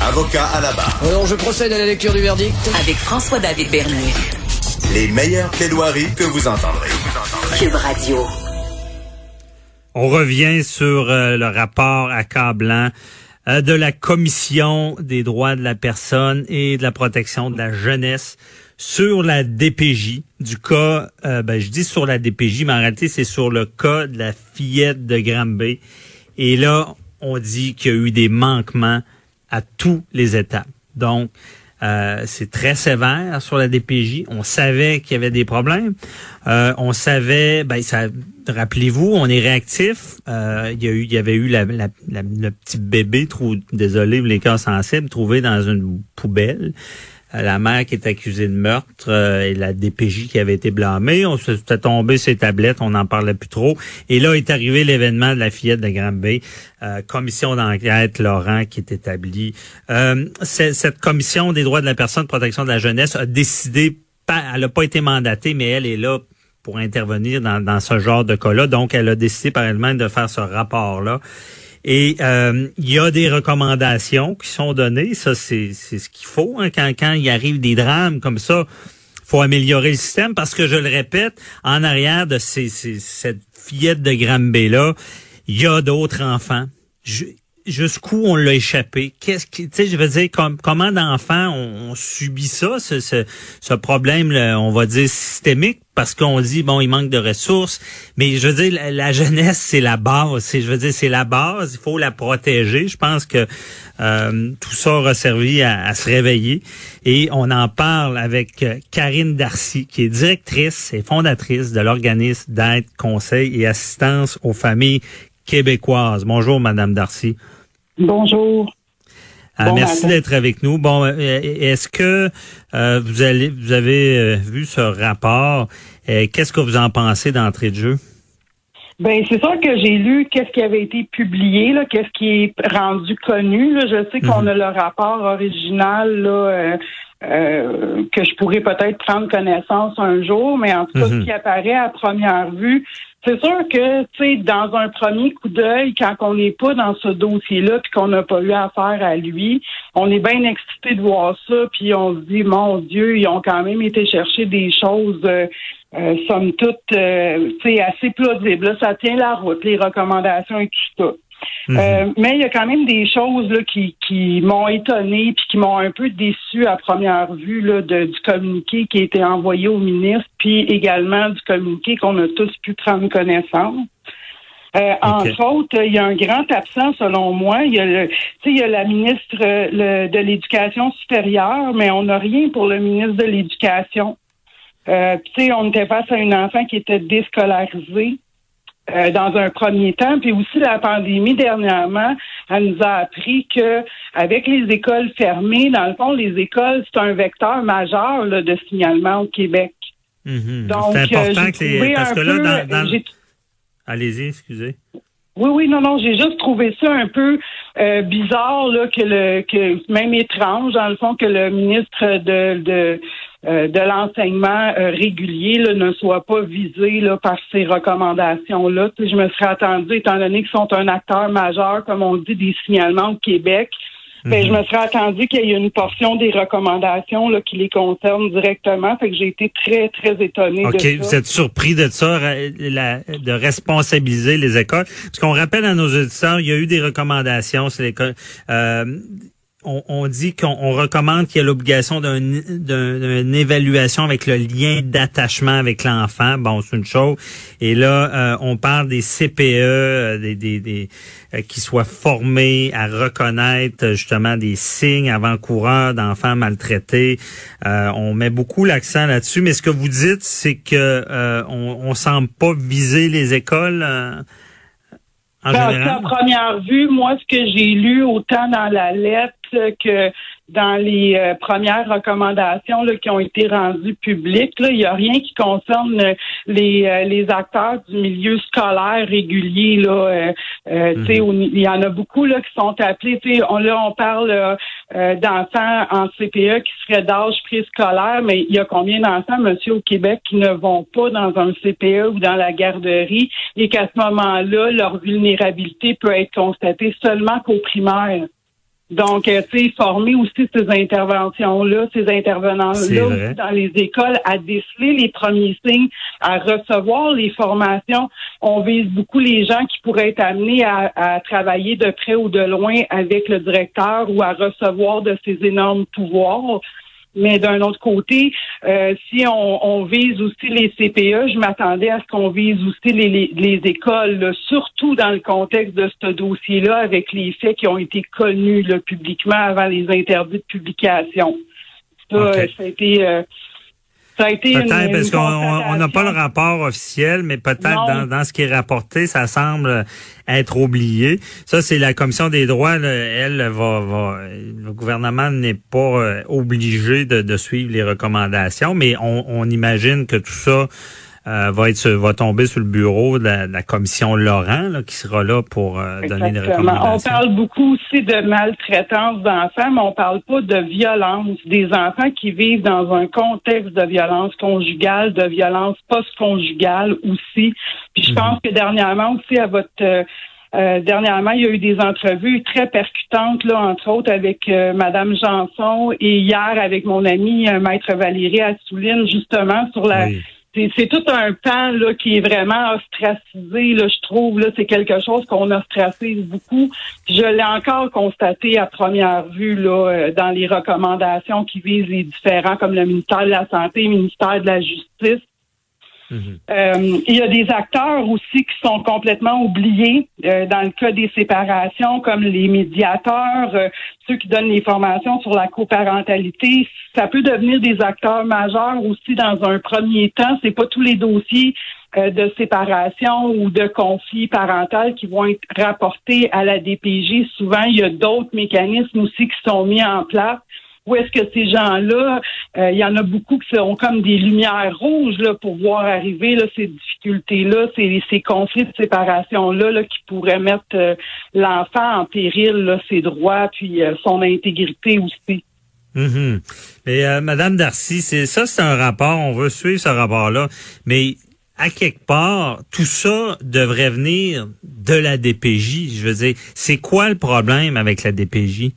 Avocat à la barre. Alors, je procède à la lecture du verdict. avec François-David Bernier. Les meilleures plaidoiries que vous entendrez. Cube Radio. On revient sur euh, le rapport accablant euh, de la Commission des droits de la personne et de la protection de la jeunesse sur la DPJ du cas, euh, ben, je dis sur la DPJ, mais en réalité c'est sur le cas de la fillette de Granby. Et là, on dit qu'il y a eu des manquements à tous les étapes. Donc, euh, c'est très sévère sur la DPJ. On savait qu'il y avait des problèmes. Euh, on savait, ben ça, rappelez-vous, on est réactif. Euh, il y a eu, il y avait eu la, la- la- le petit bébé, trou, désolé, les cas sensibles, trouvé dans une poubelle. La mère qui est accusée de meurtre euh, et la DPJ qui avait été blâmée. On se fait tomber ses tablettes, on n'en parlait plus trop. Et là est arrivé l'événement de la fillette de Granby. Euh, commission d'enquête, Laurent, qui est établie. Euh, cette commission des droits de la personne, protection de la jeunesse, a décidé, pas, elle n'a pas été mandatée, mais elle est là pour intervenir dans, dans ce genre de cas-là. Donc, elle a décidé par elle-même de faire ce rapport-là. Et euh, il y a des recommandations qui sont données. Ça, c'est ce qu'il faut. hein. Quand, quand il arrive des drames comme ça, faut améliorer le système parce que, je le répète, en arrière de ces, ces- cette fillette de Granby-là, il y a d'autres enfants. Jusqu'où on l'a échappé? Qu'est-ce qui, tu sais, je veux dire, com- comment d'enfants on, on subit ça, ce, ce, ce problème, là, on va dire systémique, parce qu'on dit bon, il manque de ressources, mais je veux dire, la, jeunesse c'est la base. C'est, je veux dire, c'est la base. Il faut la protéger. Je pense que euh, tout ça aura servi à, à se réveiller, et on en parle avec euh, Karine Darcy, qui est directrice et fondatrice de l'organisme d'aide, conseil et assistance aux familles québécoises. Bonjour, Madame Darcy. Bonjour. Ah, Bon merci d'être avec nous. Bon, euh, est-ce que euh, vous allez, vous avez euh, vu ce rapport? Qu'est-ce que vous en pensez d'entrée de jeu? Ben c'est sûr que j'ai lu qu'est-ce qui avait été publié, là, qu'est-ce qui est rendu connu. Là. Je sais qu'on a le rapport original là, euh, euh, que je pourrais peut-être prendre connaissance un jour, mais en tout cas, Mhm. ce qui apparaît à première vue, c'est sûr que, tu sais, dans un premier coup d'œil, quand on n'est pas dans ce dossier-là, puis qu'on n'a pas eu affaire à lui, on est bien excité de voir ça, puis on se dit, mon Dieu, ils ont quand même été chercher des choses, euh, euh, somme toute, euh, tu sais, assez plausibles. Ça tient la route, les recommandations et tout ça. Euh, mais il y a quand même des choses là, qui, qui m'ont étonné puis qui m'ont un peu déçu à première vue là, de- du communiqué qui a été envoyé au ministre, puis également du communiqué qu'on a tous pu prendre connaissance. Euh, Entre autres, il y a un grand absent selon moi. Il y a, le, il y a la ministre le- de l'Éducation supérieure, mais on n'a rien pour le ministre de l'Éducation. Euh, on était face à une enfant qui était déscolarisée euh, dans un premier temps, puis aussi la pandémie dernièrement, elle nous a appris que avec les écoles fermées, dans le fond, les écoles c'est un vecteur majeur là, de signalement au Québec. Mhm. Donc, C'est important euh, que les, parce un que là, peu, dans, allez-y, excusez. Oui, oui, non, non, j'ai juste trouvé ça un peu euh, bizarre là, que le que même étrange, dans le fond, que le ministre de de, euh, de l'enseignement euh, régulier là, ne soit pas visé là, par ces recommandations-là. Je me serais attendue, étant donné qu'ils sont un acteur majeur, comme on dit, des signalements au Québec. Ben, je me serais attendu qu'il y ait une portion des recommandations là, qui les concernent directement. Fait que j'ai été très, très étonnée OK, de ça. vous êtes surpris de ça, la- de responsabiliser les écoles? Parce qu'on rappelle à nos auditeurs, il y a eu des recommandations. C'est l'école. Euh, on, on dit qu'on on recommande qu'il y ait l'obligation d'un- d'un- d'une évaluation avec le lien d'attachement avec l'enfant. Bon, c'est une chose. Et là, euh, on parle des CPE, euh, des, des, des euh, qui soient formés à reconnaître justement des signes avant-coureurs d'enfants maltraités. Euh, on met beaucoup l'accent là-dessus. Mais ce que vous dites, c'est que euh, on, on semble pas viser les écoles. euh, en qu'à première vue, moi, ce que j'ai lu autant dans la lettre que dans les euh, premières recommandations là, qui ont été rendues publiques, là, il n'y a rien qui concerne euh, les, euh, les acteurs du milieu scolaire régulier. Là, euh, euh, tu sais, au- Il y en a beaucoup là, qui sont appelés. On, là, on parle euh, euh, d'enfants en CPE qui seraient d'âge préscolaire, mais il y a combien d'enfants, monsieur, au Québec, qui ne vont pas dans un CPE ou dans la garderie et qu'à ce moment-là, leur vulnérabilité peut être constatée seulement qu'au primaire? Donc, euh, tu sais, former aussi ces interventions-là, ces intervenants-là dans les écoles à déceler les premiers signes, à recevoir les formations. On vise beaucoup les gens qui pourraient être amenés à, à travailler de près ou de loin avec le directeur ou à recevoir de ces énormes pouvoirs. Mais d'un autre côté, euh, si on, on vise aussi les CPE, je m'attendais à ce qu'on vise aussi les, les, les écoles, là, surtout dans le contexte de ce dossier-là, avec les faits qui ont été connus là, publiquement avant les interdits de publication. Ça, ça a été, euh, ça a été une, Peut-être parce qu'on on n'a pas le rapport officiel, mais peut-être dans, dans ce qui est rapporté, ça semble être oublié. Ça, c'est la commission des droits. là, elle va, va le gouvernement n'est pas euh, obligé de, de suivre les recommandations, mais on, on imagine que tout ça euh, va être va tomber sur le bureau de la, de la commission Laurent, là, qui sera là pour euh, donner des Exactement. On recommandations. parle beaucoup aussi de maltraitance d'enfants, mais on parle pas de violence. Des enfants qui vivent dans un contexte de violence conjugale, de violence post-conjugale aussi. Puis je pense que dernièrement aussi à votre euh, euh, dernièrement, il y a eu des entrevues très percutantes, là, entre autres avec euh, Madame Janson et hier avec mon ami euh, Maître Valérie Assouline, justement sur la Oui. C'est tout un pan là, qui est vraiment ostracisé, là, je trouve. Là, c'est quelque chose qu'on ostracise beaucoup. Je l'ai encore constaté à première vue là, euh, dans les recommandations qui visent les différents, comme le ministère de la Santé, le ministère de la Justice. Mhm. Euh, il y a des acteurs aussi qui sont complètement oubliés euh, dans le cas des séparations, comme les médiateurs, euh, ceux qui donnent les formations sur la coparentalité. Ça peut devenir des acteurs majeurs aussi dans un premier temps. C'est pas tous les dossiers euh, de séparation ou de conflit parental qui vont être rapportés à la DPJ. Souvent, il y a d'autres mécanismes aussi qui sont mis en place où est-ce que ces gens-là, euh, il y en a beaucoup qui sont comme des lumières rouges là, pour voir arriver là, ces difficultés-là, ces, conflits de séparation-là là, qui pourraient mettre euh, l'enfant en péril, ses droits, puis euh, son intégrité aussi. Euh, Madame Darcy, ça, c'est un rapport. On veut suivre ce rapport-là, mais à quelque part, tout ça devrait venir de la DPJ. Je veux dire, c'est quoi le problème avec la DPJ?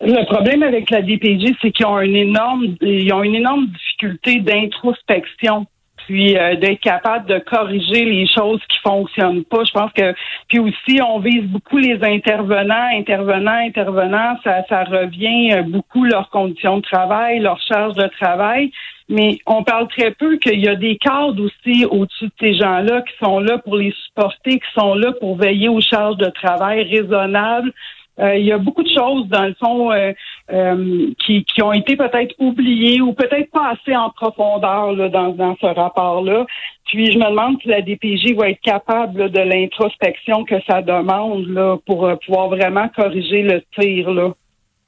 Le problème avec la DPJ, c'est qu'ils ont une énorme, ils ont une énorme difficulté d'introspection, puis euh, d'être capable de corriger les choses qui fonctionnent pas. Je pense que, puis aussi, on vise beaucoup les intervenants, intervenants, intervenants. Ça, ça revient euh, beaucoup leurs conditions de travail, leur charge de travail. Mais on parle très peu qu'il y a des cadres aussi au-dessus de ces gens-là qui sont là pour les supporter, qui sont là pour veiller aux charges de travail raisonnables. Euh, il y a beaucoup de choses, dans le fond, euh, euh, qui, qui ont été peut-être oubliées ou peut-être pas assez en profondeur là, dans, dans ce rapport-là. Puis je me demande si la DPJ va être capable là, de l'introspection que ça demande là, pour euh, pouvoir vraiment corriger le tir. Là.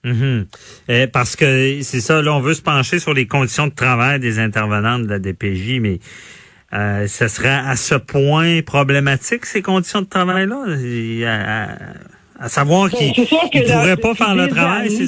Mhm. Euh, parce que c'est ça, là, on veut se pencher sur les conditions de travail des intervenants de la DPJ, mais euh, ce serait à ce point problématique, ces conditions de travail-là? À, savoir qu'ils sûr que ne pourraient pas faire le travail. années-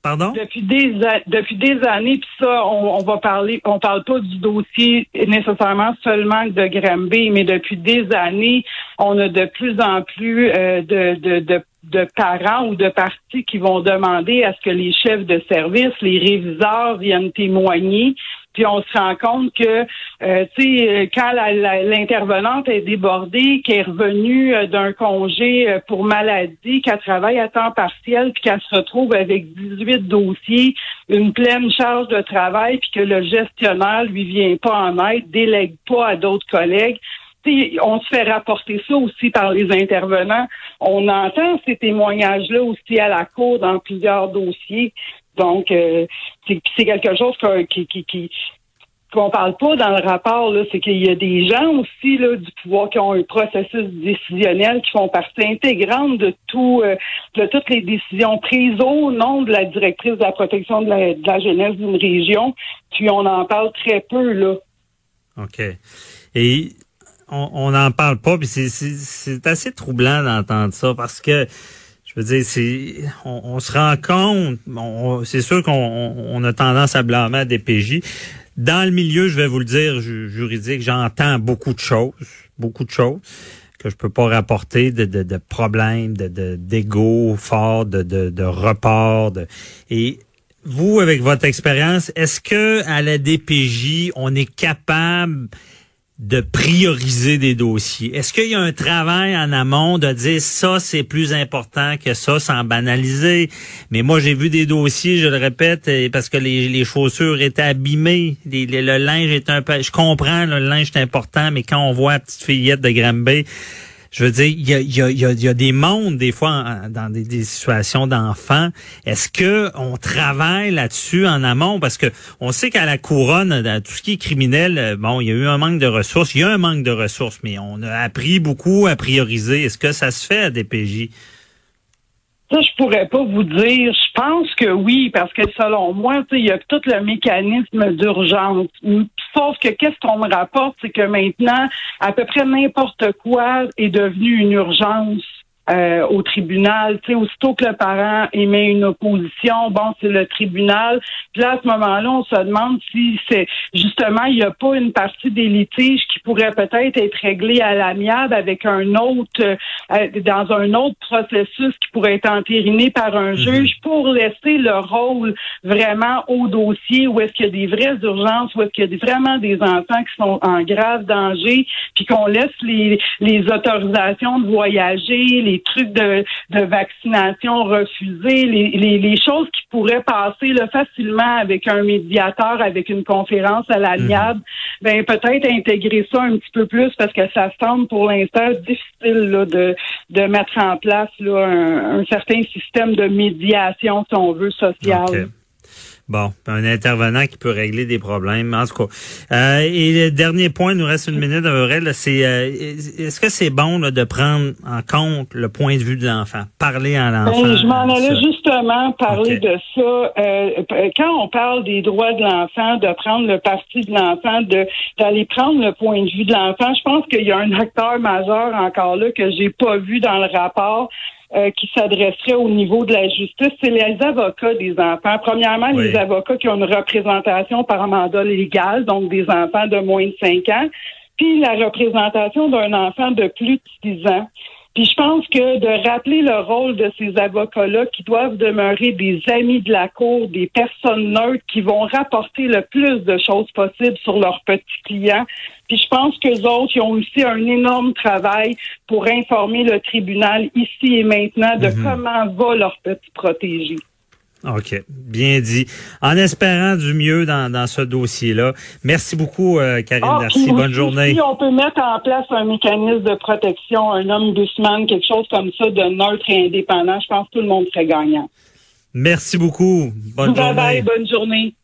Pardon? Depuis des depuis des années, puis ça, on, on va parler, on parle pas du dossier nécessairement seulement de Granby, mais depuis des années, on a de plus en plus euh, de, de, de de parents ou de partis qui vont demander à ce que les chefs de service, les réviseurs viennent témoigner. Puis on se rend compte que, euh, tu sais, euh, quand l'intervenante est débordée, qu'elle est revenue euh, d'un congé euh, pour maladie, qu'elle travaille à temps partiel, puis qu'elle se retrouve avec 18 dossiers, une pleine charge de travail, puis que le gestionnaire lui vient pas en aide, délègue pas à d'autres collègues. On se fait rapporter ça aussi par les intervenants. On entend ces témoignages-là aussi à la cour dans plusieurs dossiers. Donc, euh, c'est quelque chose que- qui, qui, qui, qu'on parle pas dans le rapport, c'est qu'il y a des gens aussi du pouvoir qui ont un processus décisionnel qui font partie intégrante de tout euh, de toutes les décisions prises au nom de la directrice de la protection de la, de la jeunesse d'une région. Puis on en parle très peu là. OK. Et on n'en parle pas, puis c'est assez troublant d'entendre ça parce que on, se rend compte, c'est sûr qu'on on a tendance à blâmer à DPJ. Dans le milieu, je vais vous le dire, juridique, j'entends beaucoup de choses, beaucoup de choses que je peux pas rapporter de, de, de problèmes, de d'ego fort, de, de, de report. De, et vous, avec votre expérience, est-ce que à la DPJ, on est capable de prioriser des dossiers? Est-ce qu'il y a un travail en amont de dire ça, c'est plus important que ça, sans banaliser? Mais moi, j'ai vu des dossiers, je le répète, parce que les, chaussures étaient abîmées, le linge est un peu... Je comprends, le linge est important, mais quand on voit la petite fillette de Granby, je veux dire, il y a, des mondes, des fois, dans des, des situations d'enfants. Est-ce que on travaille là-dessus en amont? Parce que on sait qu'à la couronne, dans tout ce qui est criminel, euh, bon, il y a eu un manque de ressources. Il y a un manque de ressources, mais on a appris beaucoup à prioriser. Est-ce que ça se fait à DPJ? Ça, je pourrais pas vous dire. Je pense que oui, parce que selon moi, il y a tout le mécanisme d'urgence. Sauf que qu'est-ce qu'on me rapporte, c'est que maintenant, à peu près n'importe quoi est devenu une urgence. Euh, au tribunal. Tu sais, aussitôt que le parent émet une opposition, bon, c'est le tribunal. Puis là, à ce moment-là, on se demande si c'est justement, il n'y a pas une partie des litiges qui pourrait peut-être être réglée à l'amiable avec un autre, euh, dans un autre processus qui pourrait être entériné par un mhm. juge pour laisser le rôle vraiment au dossier où est-ce qu'il y a des vraies urgences, où est-ce qu'il y a vraiment des enfants qui sont en grave danger, puis qu'on laisse les, les autorisations de voyager, les trucs de, vaccination refusés, les, les, choses qui pourraient passer là, facilement avec un médiateur, avec une conférence à l'amiable, mhm. ben peut-être intégrer ça un petit peu plus parce que ça semble pour l'instant difficile là, de, de mettre en place là, un, certain système de médiation, si on veut, sociale. Bon, un intervenant qui peut régler des problèmes, en tout cas. Euh, et le dernier point, il nous reste une minute, Aurel, c'est euh, est-ce que c'est bon de prendre en compte le point de vue de l'enfant, parler à l'enfant? Ben, je m'en allais justement parler de ça. Euh, quand on parle des droits de l'enfant, de prendre le parti de l'enfant, de d'aller prendre le point de vue de l'enfant, je pense qu'il y a un acteur majeur encore là que j'ai pas vu dans le rapport. Euh, qui s'adresserait au niveau de la justice, c'est les avocats des enfants. Premièrement, les avocats qui ont une représentation par mandat légal, donc des enfants de moins de 5 ans, puis la représentation d'un enfant de plus de 6 ans. Puis je pense que de rappeler le rôle de ces avocats-là qui doivent demeurer des amis de la cour, des personnes neutres qui vont rapporter le plus de choses possibles sur leurs petits clients. Puis je pense que autres, ils ont aussi un énorme travail pour informer le tribunal ici et maintenant de mhm. comment va leur petit protégé. OK, bien dit. En espérant du mieux dans, dans ce dossier-là. Merci beaucoup, euh, Karine ah, Merci. Bonne journée. Si on peut mettre en place un mécanisme de protection, un homme doucement, quelque chose comme ça, de neutre et indépendant, je pense que tout le monde serait gagnant. Merci beaucoup. Bonne journée. Bye, bonne journée.